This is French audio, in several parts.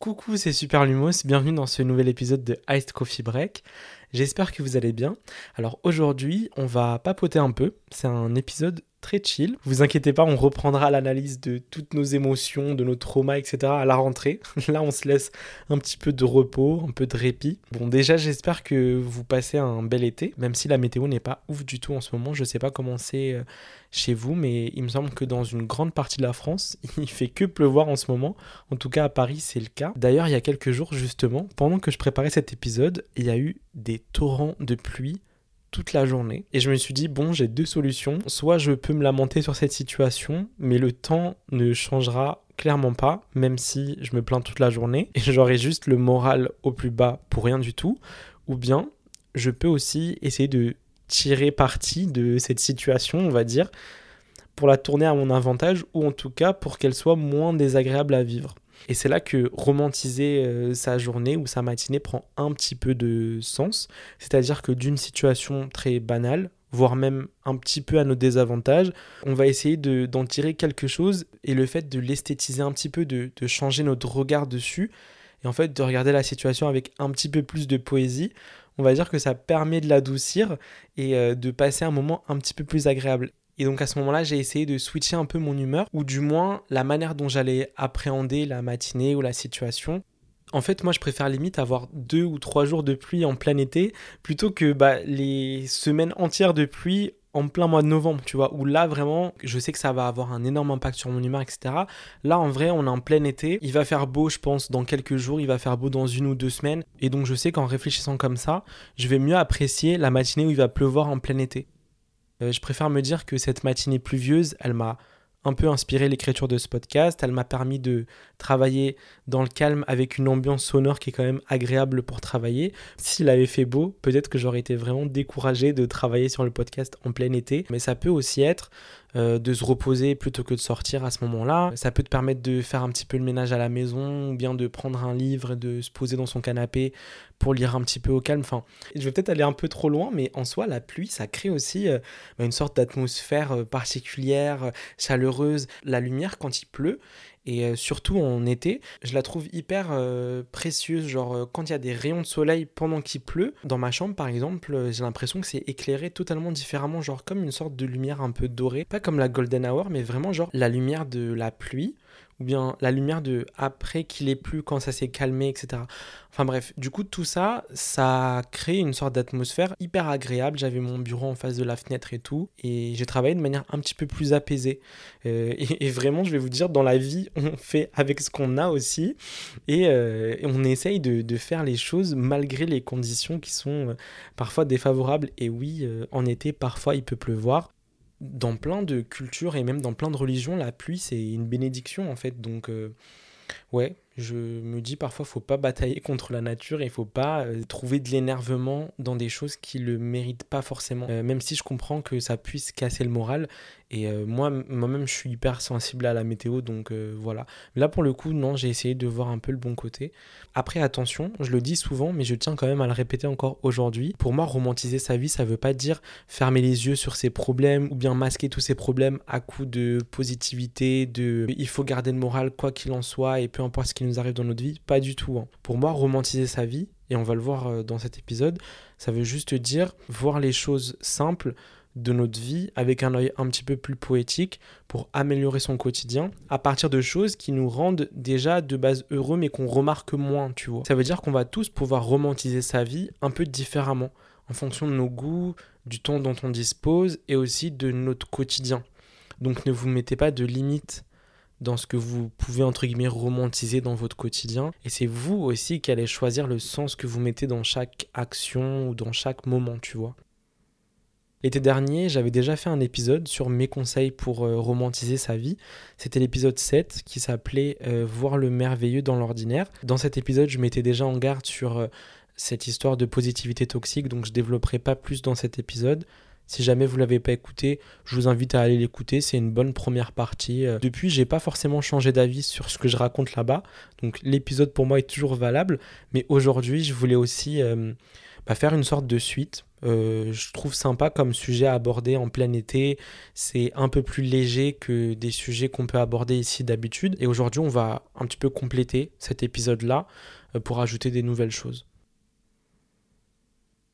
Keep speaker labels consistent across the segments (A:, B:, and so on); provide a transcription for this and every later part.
A: Coucou, c'est Super Lumos, bienvenue dans ce nouvel épisode de Iced Coffee Break. J'espère que vous allez bien. Alors aujourd'hui, on va papoter un peu. C'est un épisode très chill. Vous inquiétez pas, on reprendra l'analyse de toutes nos émotions, de nos traumas, etc. à la rentrée. Là, on se laisse un petit peu de repos, un peu de répit. Bon, déjà, j'espère que vous passez un bel été, même si la météo n'est pas ouf du tout en ce moment. Je sais pas comment c'est euh, chez vous, mais il me semble que dans une grande partie de la France, il fait que pleuvoir en ce moment. En tout cas, à Paris, c'est le cas. D'ailleurs, il y a quelques jours, justement, pendant que je préparais cet épisode, il y a eu des torrents de pluie toute la journée. Et je me suis dit, bon, j'ai deux solutions. Soit je peux me lamenter sur cette situation, mais le temps ne changera clairement pas, même si je me plains toute la journée, et j'aurai juste le moral au plus bas pour rien du tout. Ou bien, je peux aussi essayer de tirer parti de cette situation, on va dire, pour la tourner à mon avantage, ou en tout cas pour qu'elle soit moins désagréable à vivre. Et c'est là que romantiser euh, sa journée ou sa matinée prend un petit peu de sens. C'est-à-dire que d'une situation très banale, voire même un petit peu à nos désavantages, on va essayer d'en tirer quelque chose et le fait de l'esthétiser un petit peu, de, de changer notre regard dessus et en fait de regarder la situation avec un petit peu plus de poésie, on va dire que ça permet de l'adoucir et euh, de passer un moment un petit peu plus agréable. Et donc à ce moment-là, j'ai essayé de switcher un peu mon humeur, ou du moins la manière dont j'allais appréhender la matinée ou la situation. En fait, moi, je préfère limite avoir deux ou trois jours de pluie en plein été, plutôt que bah, les semaines entières de pluie en plein mois de novembre, tu vois, où là vraiment, je sais que ça va avoir un énorme impact sur mon humeur, etc. Là, en vrai, on est en plein été, il va faire beau, je pense, dans quelques jours, il va faire beau dans une ou deux semaines, et donc je sais qu'en réfléchissant comme ça, je vais mieux apprécier la matinée où il va pleuvoir en plein été. Euh, je préfère me dire que cette matinée pluvieuse, elle m'a un peu inspiré l'écriture de ce podcast. Elle m'a permis de travailler dans le calme avec une ambiance sonore qui est quand même agréable pour travailler. S'il avait fait beau, peut-être que j'aurais été vraiment découragé de travailler sur le podcast en plein été. Mais ça peut aussi être euh, de se reposer plutôt que de sortir à ce moment-là. Ça peut te permettre de faire un petit peu le ménage à la maison ou bien de prendre un livre et de se poser dans son canapé pour lire un petit peu au calme. Enfin, je vais peut-être aller un peu trop loin, mais en soi, la pluie, ça crée aussi euh, bah, une sorte d'atmosphère euh, particulière, chaleureuse. La lumière, quand il pleut, et euh, surtout en été, je la trouve hyper euh, précieuse. Genre, euh, quand il y a des rayons de soleil pendant qu'il pleut, dans ma chambre par exemple, j'ai l'impression que c'est éclairé totalement différemment, genre comme une sorte de lumière un peu dorée. Pas comme la Golden Hour, mais vraiment genre la lumière de la pluie ou bien la lumière de après qu'il ait plu, quand ça s'est calmé, etc. Enfin bref, du coup tout ça, ça crée une sorte d'atmosphère hyper agréable. J'avais mon bureau en face de la fenêtre et tout, et j'ai travaillé de manière un petit peu plus apaisée. Euh, et, vraiment, je vais vous dire, dans la vie, on fait avec ce qu'on a aussi, et, euh, on essaye de, faire les choses malgré les conditions qui sont euh, parfois défavorables. Et oui, en été, parfois il peut pleuvoir dans plein de cultures et même dans plein de religions, la pluie, c'est une bénédiction en fait. Donc, euh, ouais, je me dis parfois, faut pas batailler contre la nature et faut pas euh, trouver de l'énervement dans des choses qui le méritent pas forcément. Euh, même si je comprends que ça puisse casser le moral, et euh, moi, moi-même, je suis hyper sensible à la météo, donc voilà. Là, pour le coup, non, j'ai essayé de voir un peu le bon côté. Après, attention, je le dis souvent, mais je tiens quand même à le répéter encore aujourd'hui. Pour moi, romantiser sa vie, ça veut pas dire fermer les yeux sur ses problèmes ou bien masquer tous ses problèmes à coup de positivité, de il faut garder le moral quoi qu'il en soit et peu importe ce qui nous arrive dans notre vie. Pas du tout. Hein. Pour moi, romantiser sa vie, et on va le voir euh, dans cet épisode, ça veut juste dire voir les choses simples de notre vie avec un œil un petit peu plus poétique pour améliorer son quotidien à partir de choses qui nous rendent déjà de base heureux mais qu'on remarque moins, tu vois. Ça veut dire qu'on va tous pouvoir romantiser sa vie un peu différemment en fonction de nos goûts, du temps dont on dispose et aussi de notre quotidien. Donc ne vous mettez pas de limites dans ce que vous pouvez entre guillemets romantiser dans votre quotidien et c'est vous aussi qui allez choisir le sens que vous mettez dans chaque action ou dans chaque moment, tu vois. L'été dernier, j'avais déjà fait un épisode sur mes conseils pour euh, romantiser sa vie. C'était l'épisode 7 qui s'appelait euh, Voir le merveilleux dans l'ordinaire. Dans cet épisode, je m'étais déjà en garde sur euh, cette histoire de positivité toxique, donc je développerai pas plus dans cet épisode. Si jamais vous l'avez pas écouté, je vous invite à aller l'écouter, c'est une bonne première partie. Depuis, j'ai pas forcément changé d'avis sur ce que je raconte là-bas, donc l'épisode pour moi est toujours valable, mais aujourd'hui, je voulais aussi bah, faire une sorte de suite. Euh, je trouve sympa comme sujet à aborder en plein été. C'est un peu plus léger que des sujets qu'on peut aborder ici d'habitude. Et aujourd'hui, on va un petit peu compléter cet épisode-là euh, pour ajouter des nouvelles choses.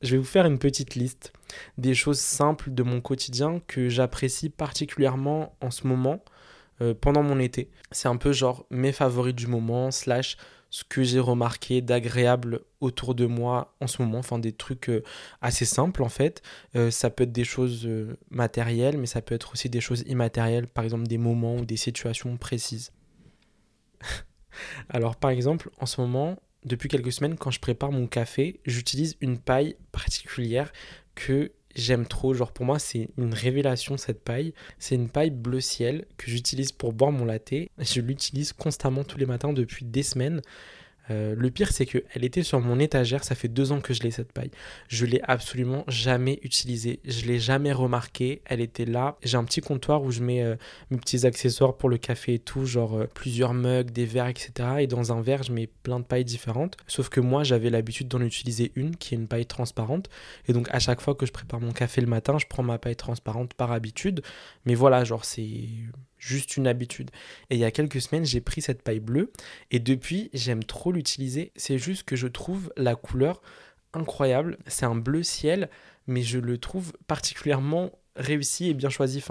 A: Je vais vous faire une petite liste des choses simples de mon quotidien que j'apprécie particulièrement en ce moment euh, pendant mon été. C'est un peu genre mes favoris du moment, slash ce que j'ai remarqué d'agréable autour de moi en ce moment, enfin des trucs euh, assez simples en fait. Euh, ça peut être des choses matérielles, mais ça peut être aussi des choses immatérielles, par exemple des moments ou des situations précises. Alors par exemple, en ce moment, depuis quelques semaines, quand je prépare mon café, j'utilise une paille particulière que j'aime trop. Genre pour moi, c'est une révélation cette paille. C'est une paille bleu ciel que j'utilise pour boire mon latte. Je l'utilise constamment tous les matins depuis des semaines. Euh, le pire, c'est qu'elle était sur mon étagère. Ça fait deux ans que je l'ai cette paille. Je l'ai absolument jamais utilisée. Je l'ai jamais remarquée. Elle était là. J'ai un petit comptoir où je mets euh, mes petits accessoires pour le café et tout, genre euh, plusieurs mugs, des verres, etc. Et dans un verre, je mets plein de pailles différentes. Sauf que moi, j'avais l'habitude d'en utiliser une qui est une paille transparente. Et donc, à chaque fois que je prépare mon café le matin, je prends ma paille transparente par habitude. Mais voilà, genre, c'est juste une habitude. Et il y a quelques semaines, j'ai pris cette paille bleue et depuis, j'aime trop l'utiliser. C'est juste que je trouve la couleur incroyable. C'est un bleu ciel, mais je le trouve particulièrement réussi et bien choisi.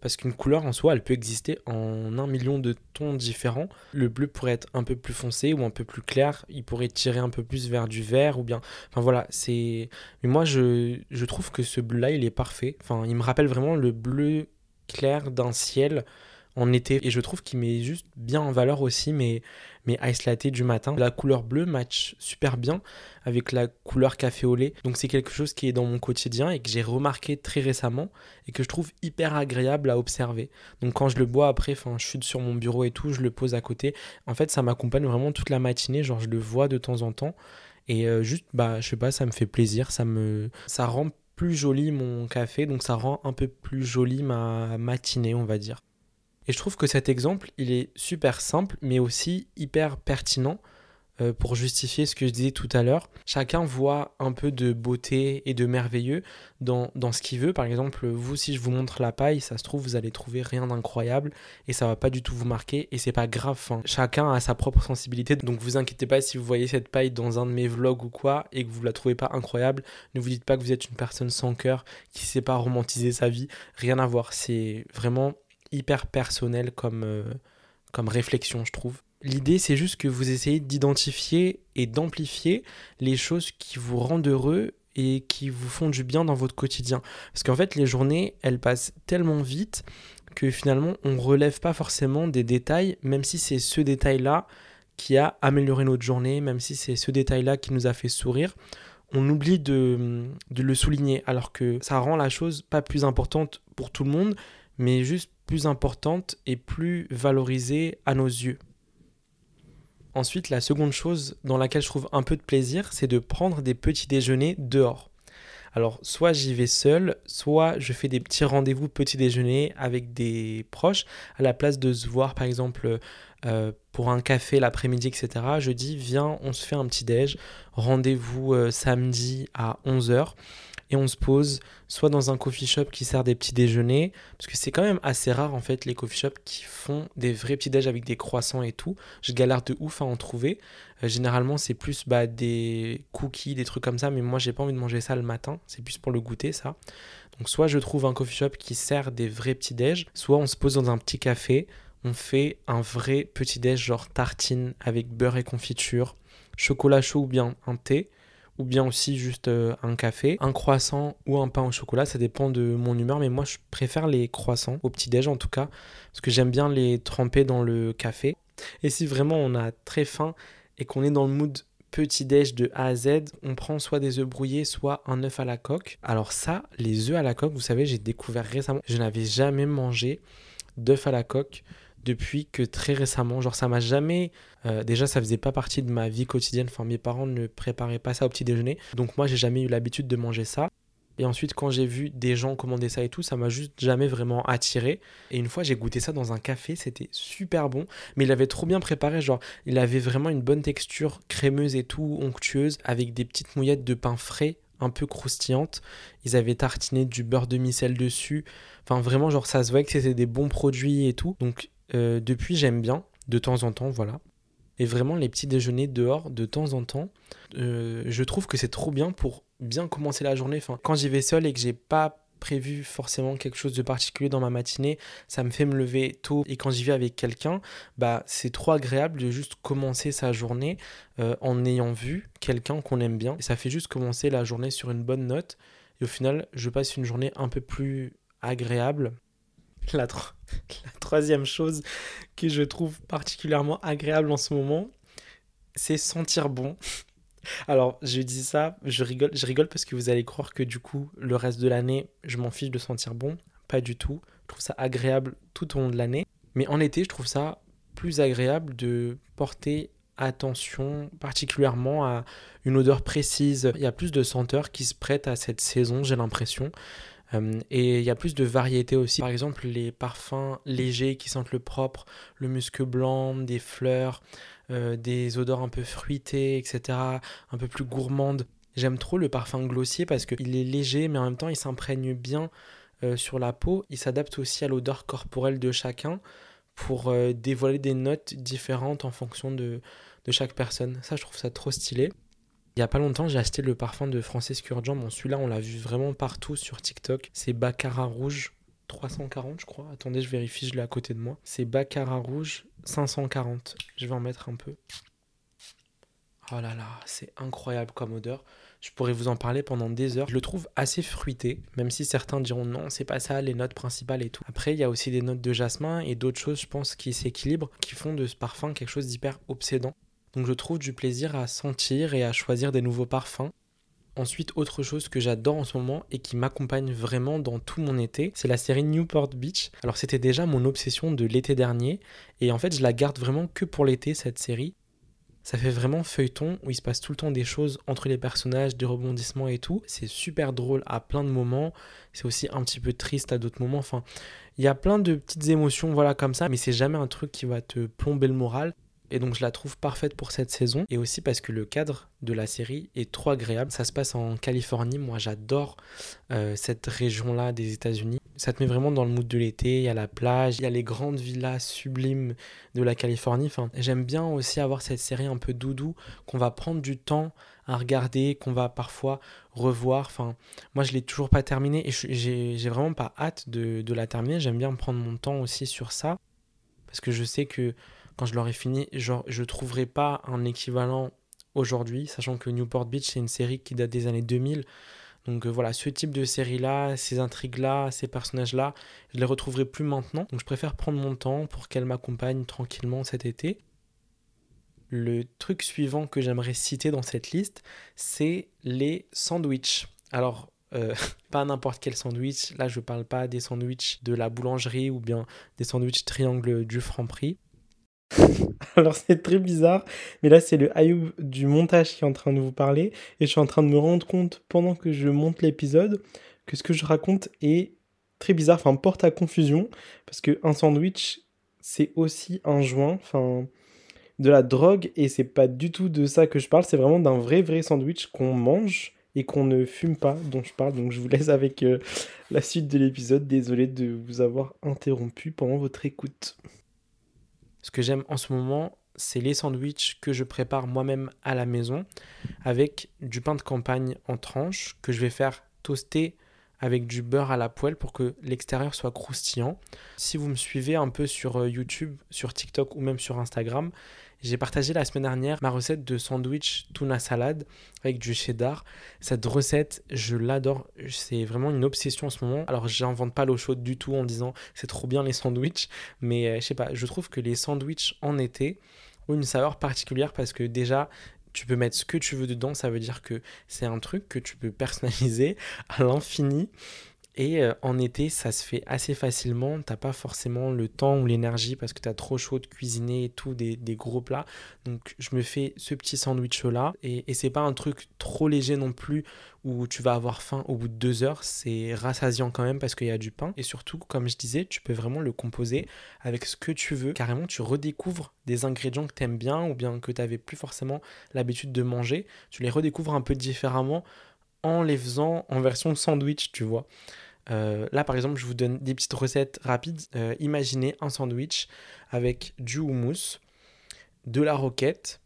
A: Parce qu'une couleur en soi, elle peut exister en un million de tons différents. Le bleu pourrait être un peu plus foncé ou un peu plus clair. Il pourrait tirer un peu plus vers du vert ou bien. Enfin voilà, c'est. Mais moi, je, trouve que ce bleu-là, il est parfait. Il me rappelle vraiment le bleu clair d'un ciel en été. Et je trouve qu'il met juste bien en valeur aussi mes, mes ice latte du matin. La couleur bleue match super bien avec la couleur café au lait. Donc c'est quelque chose qui est dans mon quotidien et que j'ai remarqué très récemment et que je trouve hyper agréable à observer. Donc quand je le bois après, enfin je suis sur mon bureau et tout, je le pose à côté. En fait ça m'accompagne vraiment toute la matinée, genre je le vois de temps en temps. Et euh, juste, bah, je sais pas, ça me fait plaisir, ça me, ça rend plus joli mon café, donc ça rend un peu plus joli ma matinée, on va dire. Et je trouve que cet exemple, il est super simple, mais aussi hyper pertinent euh, pour justifier ce que je disais tout à l'heure. Chacun voit un peu de beauté et de merveilleux dans, dans ce qu'il veut. Par exemple, vous, si je vous montre la paille, ça se trouve, vous allez trouver rien d'incroyable et ça va pas du tout vous marquer et c'est pas grave. chacun a sa propre sensibilité. Donc vous inquiétez pas si vous voyez cette paille dans un de mes vlogs ou quoi et que vous la trouvez pas incroyable. Ne vous dites pas que vous êtes une personne sans cœur qui sait pas romantiser sa vie. Rien à voir. C'est vraiment hyper personnel comme, euh, comme réflexion, je trouve. L'idée, c'est juste que vous essayez d'identifier et d'amplifier les choses qui vous rendent heureux et qui vous font du bien dans votre quotidien. Parce qu'en fait, les journées, elles passent tellement vite que finalement, on relève pas forcément des détails, même si c'est ce détail-là qui a amélioré notre journée, même si c'est ce détail-là qui nous a fait sourire. On oublie de, de le souligner, alors que ça rend la chose pas plus importante pour tout le monde, mais juste plus importante et plus valorisée à nos yeux. Ensuite, la seconde chose dans laquelle je trouve un peu de plaisir, c'est de prendre des petits déjeuners dehors. Alors, soit j'y vais seul, soit je fais des petits rendez-vous petit déjeuner avec des proches, à la place de se voir par exemple euh, pour un café l'après-midi, etc. Je dis, viens, on se fait un petit déj, rendez-vous euh, samedi à 11h et on se pose soit dans un coffee shop qui sert des petits déjeuners, parce que c'est quand même assez rare en fait les coffee shops qui font des vrais petits déj avec des croissants et tout. Je galère de ouf à en trouver. Euh, généralement c'est plus bah, des cookies, des trucs comme ça, mais moi j'ai pas envie de manger ça le matin, c'est plus pour le goûter ça. Donc soit je trouve un coffee shop qui sert des vrais petits déj, soit on se pose dans un petit café, on fait un vrai petit déj genre tartine avec beurre et confiture, chocolat chaud ou bien un thé ou bien aussi juste euh, un café, un croissant ou un pain au chocolat, ça dépend de mon humeur, mais moi je préfère les croissants, au petit-déj en tout cas, parce que j'aime bien les tremper dans le café. Et si vraiment on a très faim et qu'on est dans le mood petit-déj de A à Z, on prend soit des œufs brouillés, soit un œuf à la coque. Alors ça, les œufs à la coque, vous savez, j'ai découvert récemment, je n'avais jamais mangé d'œufs à la coque depuis que très récemment. Genre, ça m'a jamais. Euh, déjà, ça faisait pas partie de ma vie quotidienne. Enfin, mes parents ne préparaient pas ça au petit déjeuner. Donc, moi, j'ai jamais eu l'habitude de manger ça. Et ensuite, quand j'ai vu des gens commander ça et tout, ça m'a juste jamais vraiment attiré. Et une fois, j'ai goûté ça dans un café, c'était super bon. Mais il avait trop bien préparé, genre, il avait vraiment une bonne texture crémeuse et tout, onctueuse, avec des petites mouillettes de pain frais un peu croustillantes. Ils avaient tartiné du beurre de micelle dessus. Enfin, vraiment, genre, ça se voit que c'était des bons produits et tout. Donc, euh, depuis, j'aime bien, de temps en temps, voilà. Et vraiment, les petits déjeuners dehors, de temps en temps, euh, je trouve que c'est trop bien pour bien commencer la journée. Quand j'y vais seul et que j'ai pas prévu forcément quelque chose de particulier dans ma matinée, ça me fait me lever tôt et quand j'y vais avec quelqu'un, bah c'est trop agréable de juste commencer sa journée euh, en ayant vu quelqu'un qu'on aime bien et ça fait juste commencer la journée sur une bonne note et au final je passe une journée un peu plus agréable. La, troisième chose que je trouve particulièrement agréable en ce moment, c'est sentir bon. Alors, je dis ça, je rigole, je rigole parce que vous allez croire que du coup, le reste de l'année, je m'en fiche de sentir bon. Pas du tout. Je trouve ça agréable tout au long de l'année. Mais en été, je trouve ça plus agréable de porter attention particulièrement à une odeur précise. Il y a plus de senteurs qui se prêtent à cette saison, j'ai l'impression. Euh, et il y a plus de variété aussi. Par exemple, les parfums légers qui sentent le propre, le musc blanc, des fleurs, euh, des odeurs un peu fruitées, etc., un peu plus gourmandes. J'aime trop le parfum glossier parce qu'il est léger, mais en même temps, il s'imprègne bien euh, sur la peau. Il s'adapte aussi à l'odeur corporelle de chacun pour dévoiler des notes différentes en fonction de, de chaque personne. Ça, je trouve ça trop stylé. Il y a pas longtemps, j'ai acheté le parfum de Francis Kurjan. Bon, celui-là, on l'a vu vraiment partout sur TikTok. C'est Baccarat Rouge 340, je crois. Attendez, je vérifie, je l'ai à côté de moi. C'est Baccarat Rouge 540. Je vais en mettre un peu. Oh là là, c'est incroyable comme odeur. Je pourrais vous en parler pendant des heures. Je le trouve assez fruité, même si certains diront non, c'est pas ça, les notes principales et tout. Après, il y a aussi des notes de jasmin et d'autres choses, je pense, qui s'équilibrent, qui font de ce parfum quelque chose d'hyper obsédant. Donc je trouve du plaisir à sentir et à choisir des nouveaux parfums. Ensuite, autre chose que j'adore en ce moment et qui m'accompagne vraiment dans tout mon été, c'est la série Newport Beach. Alors c'était déjà mon obsession de l'été dernier et en fait je la garde vraiment que pour l'été cette série. Ça fait vraiment feuilleton où il se passe tout le temps des choses entre les personnages, des rebondissements et tout. C'est super drôle à plein de moments. C'est aussi un petit peu triste à d'autres moments. Enfin, il y a plein de petites émotions, voilà, comme ça. Mais c'est jamais un truc qui va te plomber le moral et donc je la trouve parfaite pour cette saison et aussi parce que le cadre de la série est trop agréable. Ça se passe en Californie, moi j'adore euh, cette région-là des États-Unis. Ça te met vraiment dans le mood de l'été, il y a la plage, il y a les grandes villas sublimes de la Californie. Enfin, j'aime bien aussi avoir cette série un peu doudou qu'on va prendre du temps à regarder, qu'on va parfois revoir. Enfin, moi je l'ai toujours pas terminé et j'ai vraiment pas hâte de, de la terminer. J'aime bien prendre mon temps aussi sur ça parce que je sais que quand je l'aurai fini, genre, je trouverai pas un équivalent aujourd'hui, sachant que Newport Beach, c'est une série qui date des années 2000. Donc euh, voilà, ce type de série-là, ces intrigues-là, ces personnages-là, je les retrouverai plus maintenant. Donc je préfère prendre mon temps pour qu'elle m'accompagne tranquillement cet été. Le truc suivant que j'aimerais citer dans cette liste, c'est les sandwichs. Alors, euh, pas n'importe quel sandwich. Là, je ne parle pas des sandwichs de la boulangerie ou bien des sandwichs triangle du Franprix. Alors c'est très bizarre, mais là c'est le Ayoub du montage qui est en train de vous parler, et je suis en train de me rendre compte pendant que je monte l'épisode que ce que je raconte est très bizarre, enfin porte à confusion, parce que un sandwich c'est aussi un joint, enfin de la drogue, et c'est pas du tout de ça que je parle, c'est vraiment d'un vrai vrai sandwich qu'on mange et qu'on ne fume pas dont je parle, donc je vous laisse avec euh, la suite de l'épisode, désolé de vous avoir interrompu pendant votre écoute. Ce que j'aime en ce moment, c'est les sandwichs que je prépare moi-même à la maison avec du pain de campagne en tranches que je vais faire toaster avec du beurre à la poêle pour que l'extérieur soit croustillant. Si vous me suivez un peu sur euh, YouTube, sur TikTok ou même sur Instagram, j'ai partagé la semaine dernière ma recette de sandwich tuna salade avec du cheddar. Cette recette, je l'adore. C'est vraiment une obsession en ce moment. Alors, j'invente pas l'eau chaude du tout en disant c'est trop bien les sandwichs, mais euh, je sais pas, je trouve que les sandwichs en été ont une saveur particulière parce que déjà, tu peux mettre ce que tu veux dedans, ça veut dire que c'est un truc que tu peux personnaliser à l'infini. Et euh, en été, ça se fait assez facilement. T'as pas forcément le temps ou l'énergie parce que tu as trop chaud de cuisiner et tout, des, gros plats. Donc je me fais ce petit sandwich là. Et, et c'est pas un truc trop léger non plus où tu vas avoir faim au bout de deux heures. C'est rassasiant quand même parce qu'il y a du pain. Et surtout, comme je disais, tu peux vraiment le composer avec ce que tu veux. Carrément, tu redécouvres des ingrédients que tu aimes bien ou bien que tu n'avais plus forcément l'habitude de manger. Tu les redécouvres un peu différemment en les faisant en version sandwich, tu vois. Euh, là, par exemple, je vous donne des petites recettes rapides. Euh, imaginez un sandwich avec du houmous, de la roquette.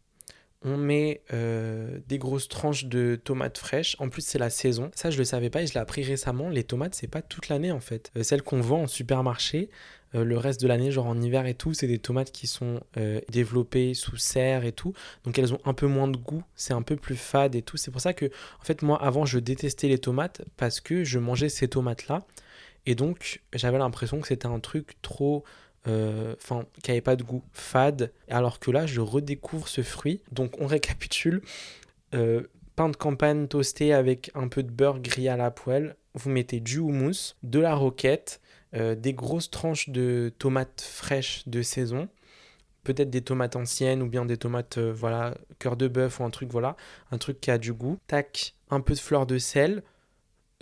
A: On met euh, des grosses tranches de tomates fraîches. En plus, c'est la saison. Ça, je le savais pas et je l'ai appris récemment. Les tomates, c'est pas toute l'année en fait. celles qu'on vend en supermarché, euh, le reste de l'année, genre en hiver et tout, c'est des tomates qui sont euh, développées sous serre et tout. Donc elles ont un peu moins de goût, c'est un peu plus fade et tout. C'est pour ça que, en fait, moi avant, je détestais les tomates parce que je mangeais ces tomates-là. Et donc, j'avais l'impression que c'était un truc trop. Euh, enfin, qui n'avait pas de goût fade. Alors que là, je redécouvre ce fruit. Donc, on récapitule. pain de campagne toasté avec un peu de beurre grillé à la poêle. Vous mettez du houmous, de la roquette, euh, des grosses tranches de tomates fraîches de saison, peut-être des tomates anciennes ou bien des tomates, euh, voilà, cœur de bœuf ou un truc, voilà, un truc qui a du goût. Tac, un peu de fleur de sel,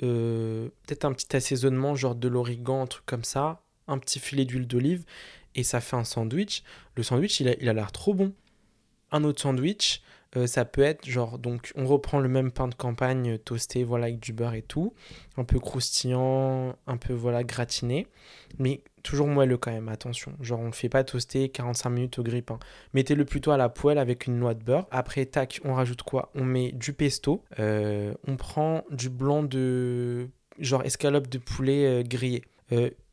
A: euh, peut-être un petit assaisonnement, genre de l'origan, un truc comme ça, un petit filet d'huile d'olive, et ça fait un sandwich. Le sandwich, il a l'air trop bon. Un autre sandwich, euh, ça peut être genre, donc on reprend le même pain de campagne toasté, voilà, avec du beurre et tout, un peu croustillant, un peu, voilà, gratiné, mais toujours moelleux quand même, attention. Genre, on ne fait pas toaster 45 minutes au grille-pain. Mettez-le plutôt à la poêle avec une noix de beurre. Après, tac, on rajoute quoi? On met du pesto, euh, on prend du blanc de, genre, escalope de poulet euh, grillé,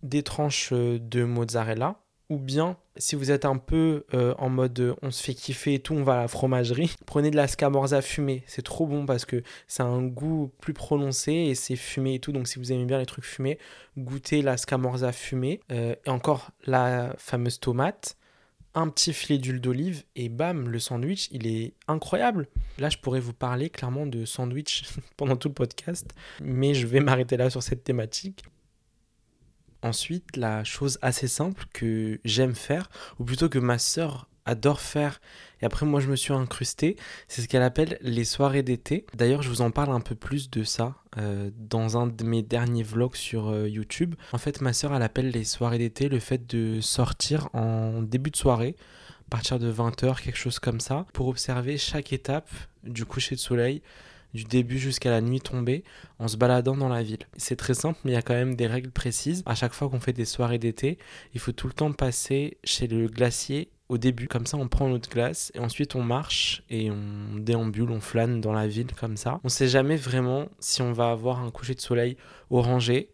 A: des tranches de mozzarella, ou bien si vous êtes un peu euh, en mode euh, on se fait kiffer et tout, on va à la fromagerie, prenez de la scamorza fumée. C'est trop bon parce que c'est un goût plus prononcé et c'est fumé et tout. Donc si vous aimez bien les trucs fumés, goûtez la scamorza fumée. Euh, et encore la fameuse tomate, un petit filet d'huile d'olive et bam, le sandwich, il est incroyable. Là, je pourrais vous parler clairement de sandwich pendant tout le podcast, mais je vais m'arrêter là sur cette thématique. Ensuite, la chose assez simple que j'aime faire, ou plutôt que ma sœur adore faire, et après moi je me suis incrusté, c'est ce qu'elle appelle les soirées d'été. D'ailleurs, je vous en parle un peu plus de ça euh, dans un de mes derniers vlogs sur euh, YouTube. En fait, ma sœur, elle appelle les soirées d'été le fait de sortir en début de soirée, à partir de 20h, quelque chose comme ça, pour observer chaque étape du coucher de soleil du début jusqu'à la nuit tombée en se baladant dans la ville. C'est très simple, mais il y a quand même des règles précises. À chaque fois qu'on fait des soirées d'été, il faut tout le temps passer chez le glacier au début. Comme ça, on prend notre glace et ensuite on marche et on déambule, on flâne dans la ville comme ça. On sait jamais vraiment si on va avoir un coucher de soleil orangé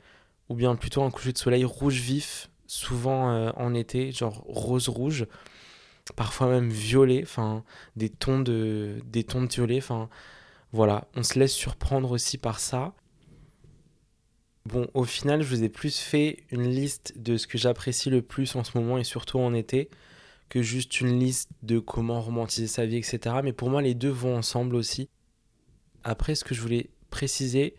A: ou bien plutôt un coucher de soleil rouge vif, souvent euh, en été, genre rose-rouge parfois même violet, enfin des tons de des tons de violet, enfin voilà, on se laisse surprendre aussi par ça. Bon, au final, je vous ai plus fait une liste de ce que j'apprécie le plus en ce moment et surtout en été que juste une liste de comment romantiser sa vie, etc. Mais pour moi, les deux vont ensemble aussi. Après, ce que je voulais préciser,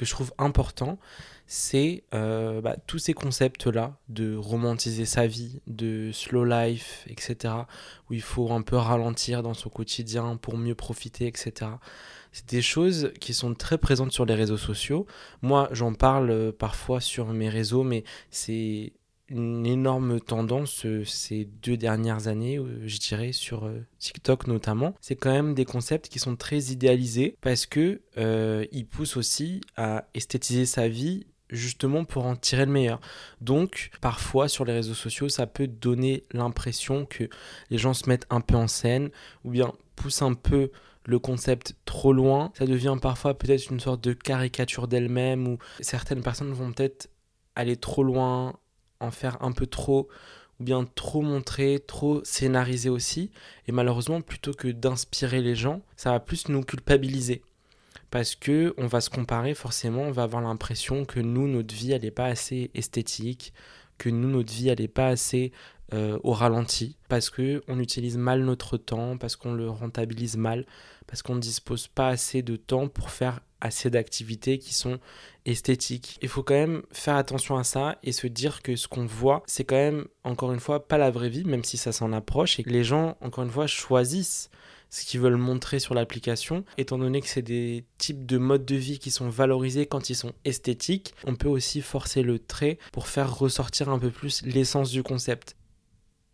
A: que je trouve important, c'est euh, bah, tous ces concepts-là de romantiser sa vie, de slow life, etc., où il faut un peu ralentir dans son quotidien pour mieux profiter, etc. C'est des choses qui sont très présentes sur les réseaux sociaux. Moi, j'en parle euh, parfois sur mes réseaux, mais c'est une énorme tendance euh, ces deux dernières années, euh, je dirais, sur TikTok notamment. C'est quand même des concepts qui sont très idéalisés parce que ils poussent aussi à esthétiser sa vie justement pour en tirer le meilleur. Donc parfois sur les réseaux sociaux, ça peut donner l'impression que les gens se mettent un peu en scène ou bien poussent un peu le concept trop loin, ça devient parfois peut-être une sorte de caricature d'elle-même ou certaines personnes vont peut-être aller trop loin, en faire un peu trop ou bien trop montrer, trop scénariser aussi. Et malheureusement, plutôt que d'inspirer les gens, ça va plus nous culpabiliser. Parce que on va se comparer forcément, on va avoir l'impression que nous, notre vie, elle n'est pas assez esthétique, que nous, notre vie, elle n'est pas assez euh, au ralenti, parce qu'on utilise mal notre temps, parce qu'on le rentabilise mal, parce qu'on ne dispose pas assez de temps pour faire assez d'activités qui sont esthétiques. Il faut quand même faire attention à ça et se dire que ce qu'on voit, c'est quand même, encore une fois, pas la vraie vie, même si ça s'en approche, et que les gens, encore une fois, choisissent ce qu'ils veulent montrer sur l'application. Étant donné que c'est des types de modes de vie qui sont valorisés quand ils sont esthétiques, on peut aussi forcer le trait pour faire ressortir un peu plus l'essence du concept.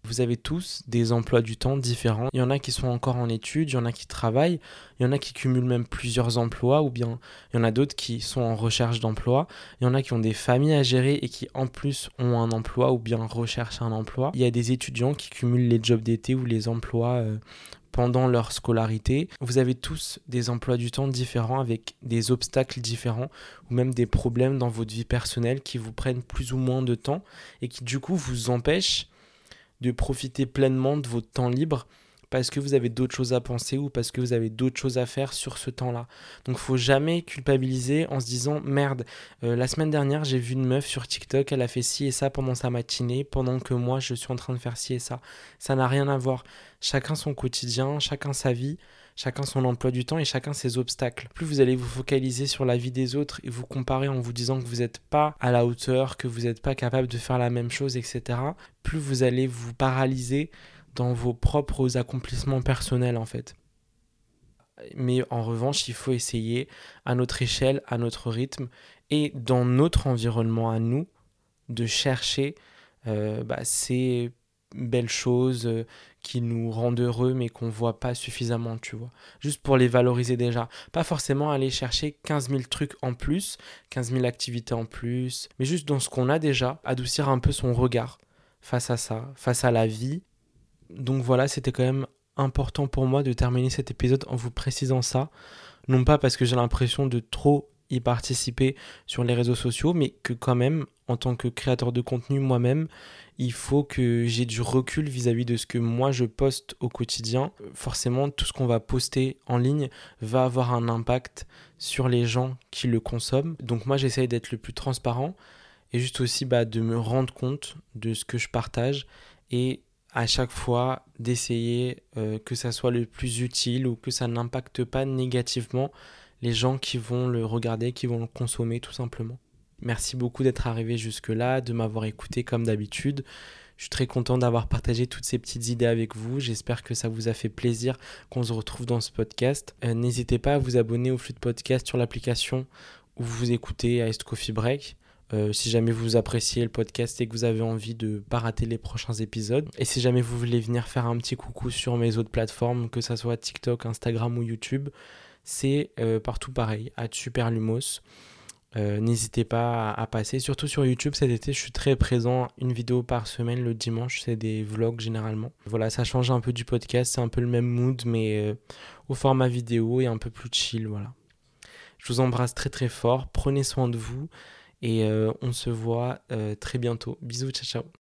A: Vous avez tous des emplois du temps différents. Il y en a qui sont encore en études, il y en a qui travaillent, il y en a qui cumulent même plusieurs emplois, ou bien il y en a d'autres qui sont en recherche d'emploi. Il y en a qui ont des familles à gérer et qui en plus ont un emploi ou bien recherchent un emploi. Il y a des étudiants qui cumulent les jobs d'été ou les emplois euh, pendant leur scolarité. Vous avez tous des emplois du temps différents avec des obstacles différents ou même des problèmes dans votre vie personnelle qui vous prennent plus ou moins de temps et qui du coup vous empêchent de profiter pleinement de votre temps libre parce que vous avez d'autres choses à penser ou parce que vous avez d'autres choses à faire sur ce temps-là. Donc faut jamais culpabiliser en se disant merde, euh, la semaine dernière j'ai vu une meuf sur TikTok, elle a fait ci et ça pendant sa matinée, pendant que moi je suis en train de faire ci et ça. Ça n'a rien à voir. Chacun son quotidien, chacun sa vie, chacun son emploi du temps et chacun ses obstacles. Plus vous allez vous focaliser sur la vie des autres et vous comparer en vous disant que vous n'êtes pas à la hauteur, que vous n'êtes pas capable de faire la même chose, etc., plus vous allez vous paralyser dans vos propres accomplissements personnels en fait. Mais en revanche, il faut essayer à notre échelle, à notre rythme et dans notre environnement à nous de chercher euh, bah, ces belles choses euh, qui nous rendent heureux mais qu'on voit pas suffisamment, tu vois. Juste pour les valoriser déjà. Pas forcément aller chercher 15 000 trucs en plus, 15 000 activités en plus, mais juste dans ce qu'on a déjà, adoucir un peu son regard face à ça, face à la vie donc voilà, c'était quand même important pour moi de terminer cet épisode en vous précisant ça. Non pas parce que j'ai l'impression de trop y participer sur les réseaux sociaux, mais que quand même, en tant que créateur de contenu moi-même, il faut que j'ai du recul vis-à-vis de ce que moi je poste au quotidien. Forcément, tout ce qu'on va poster en ligne va avoir un impact sur les gens qui le consomment. Donc moi, j'essaye d'être le plus transparent et juste aussi bah, de me rendre compte de ce que je partage et à chaque fois d'essayer euh, que ça soit le plus utile ou que ça n'impacte pas négativement les gens qui vont le regarder, qui vont le consommer tout simplement. Merci beaucoup d'être arrivé jusque-là, de m'avoir écouté comme d'habitude. Je suis très content d'avoir partagé toutes ces petites idées avec vous. J'espère que ça vous a fait plaisir qu'on se retrouve dans ce podcast. Euh, n'hésitez pas à vous abonner au flux de podcast sur l'application où vous écoutez Iced Coffee Break. Euh, si jamais vous appréciez le podcast et que vous avez envie de ne pas rater les prochains épisodes. Et si jamais vous voulez venir faire un petit coucou sur mes autres plateformes, que ce soit TikTok, Instagram ou YouTube, c'est euh, partout pareil, à Superlumos. Euh, N'hésitez pas à, passer, surtout sur YouTube cet été, je suis très présent, une vidéo par semaine le dimanche, c'est des vlogs généralement. Voilà, ça change un peu du podcast, c'est un peu le même mood, mais euh, au format vidéo et un peu plus chill, voilà. Je vous embrasse très très fort, prenez soin de vous et euh, on se voit euh, très bientôt. Bisous, ciao ciao.